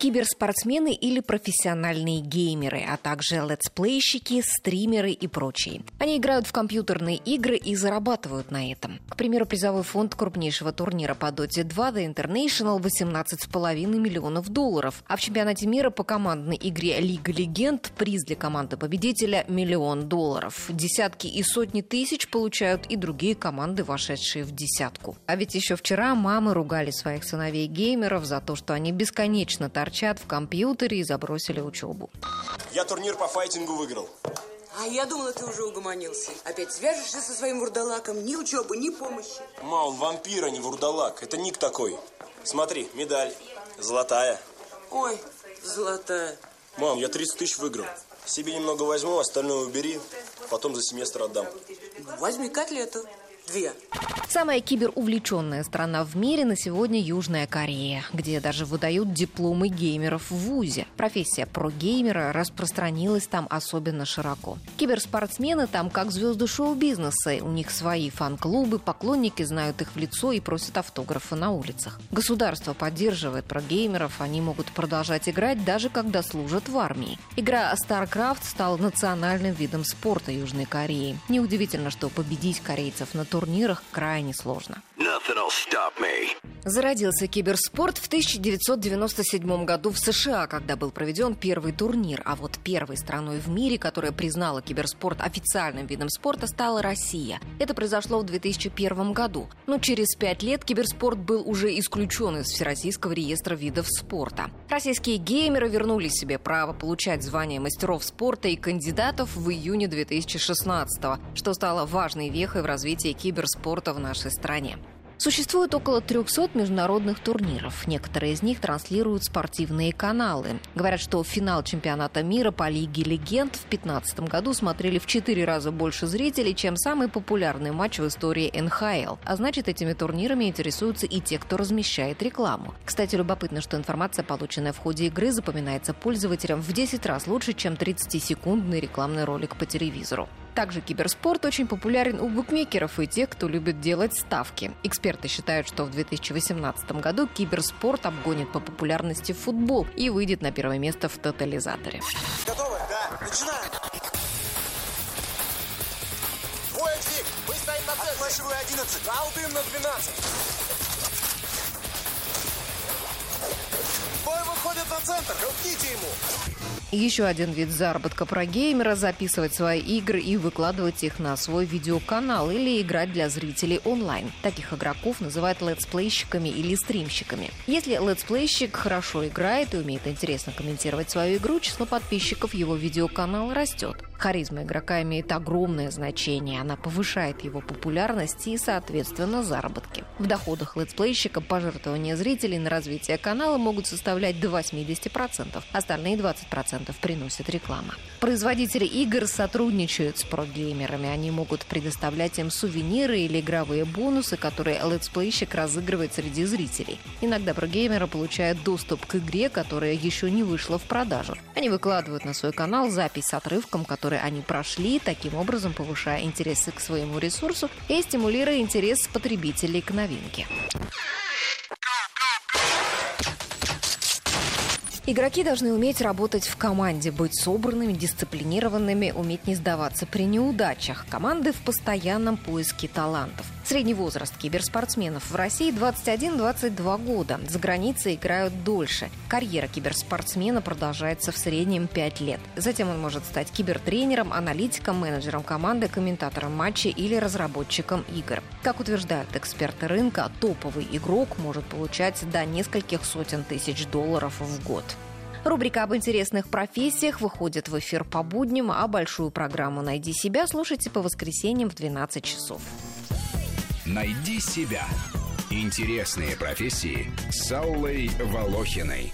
киберспортсмены или профессиональные геймеры, а также летсплейщики, стримеры и прочие. Они играют в компьютерные игры и зарабатывают на этом. К примеру, призовой фонд крупнейшего турнира по Dota 2 The International 18,5 миллионов долларов, а в чемпионате мира по командной игре Лига Легенд приз для команды победителя – миллион долларов. Десятки и сотни тысяч получают и другие команды, вошедшие в десятку. А ведь еще вчера мамы ругали своих сыновей-геймеров за то, что они бесконечно торчат торчат в компьютере и забросили учебу. Я турнир по файтингу выиграл. А я думала, ты уже угомонился. Опять свяжешься со своим вурдалаком. Ни учебы, ни помощи. Ма, он вампир, а не вурдалак. Это ник такой. Смотри, медаль. Золотая. Ой, золотая. Мам, я 30 тысяч выиграл. Себе немного возьму, остальное убери. Потом за семестр отдам. Ну, возьми котлету. Две. Самая киберувлеченная страна в мире на сегодня Южная Корея, где даже выдают дипломы геймеров в ВУЗе. Профессия про-геймера распространилась там особенно широко. Киберспортсмены там как звезды шоу-бизнеса. У них свои фан-клубы, поклонники знают их в лицо и просят автографы на улицах. Государство поддерживает про-геймеров, они могут продолжать играть даже когда служат в армии. Игра StarCraft стала национальным видом спорта Южной Кореи. Неудивительно, что победить корейцев на турнирах крайне сложно. Зародился киберспорт в 1997 году в США, когда был проведен первый турнир. А вот первой страной в мире, которая признала киберспорт официальным видом спорта, стала Россия. Это произошло в 2001 году. Но через пять лет киберспорт был уже исключен из Всероссийского реестра видов спорта. Российские геймеры вернули себе право получать звание мастеров спорта и кандидатов в июне 2016 что стало важной вехой в развитии киберспорта в нашей стране. Существует около 300 международных турниров. Некоторые из них транслируют спортивные каналы. Говорят, что финал чемпионата мира по Лиге Легенд в 2015 году смотрели в 4 раза больше зрителей, чем самый популярный матч в истории НХЛ. А значит, этими турнирами интересуются и те, кто размещает рекламу. Кстати, любопытно, что информация, полученная в ходе игры, запоминается пользователям в 10 раз лучше, чем 30-секундный рекламный ролик по телевизору. Также киберспорт очень популярен у букмекеров и тех, кто любит делать ставки. Эксперты считают, что в 2018 году киберспорт обгонит по популярности футбол и выйдет на первое место в тотализаторе. Готовы? Да. Начинаем. Мы стоим на центре. Отмашиваю 11. Алдым на 12. Бой выходит на центр. Рухните ему. Еще один вид заработка про геймера – записывать свои игры и выкладывать их на свой видеоканал или играть для зрителей онлайн. Таких игроков называют летсплейщиками или стримщиками. Если летсплейщик хорошо играет и умеет интересно комментировать свою игру, число подписчиков его видеоканала растет. Харизма игрока имеет огромное значение. Она повышает его популярность и, соответственно, заработки. В доходах летсплейщика пожертвования зрителей на развитие канала могут составлять до 80%. Остальные 20% приносит реклама. Производители игр сотрудничают с прогеймерами. Они могут предоставлять им сувениры или игровые бонусы, которые летсплейщик разыгрывает среди зрителей. Иногда прогеймеры получают доступ к игре, которая еще не вышла в продажу. Они выкладывают на свой канал запись с отрывком, который которые они прошли, таким образом повышая интересы к своему ресурсу и стимулируя интерес потребителей к новинке. Игроки должны уметь работать в команде, быть собранными, дисциплинированными, уметь не сдаваться при неудачах. Команды в постоянном поиске талантов. Средний возраст киберспортсменов в России 21-22 года. За границей играют дольше. Карьера киберспортсмена продолжается в среднем 5 лет. Затем он может стать кибертренером, аналитиком, менеджером команды, комментатором матча или разработчиком игр. Как утверждают эксперты рынка, топовый игрок может получать до нескольких сотен тысяч долларов в год. Рубрика об интересных профессиях выходит в эфир по будням, а большую программу «Найди себя» слушайте по воскресеньям в 12 часов. Найди себя. Интересные профессии с Аллой Волохиной.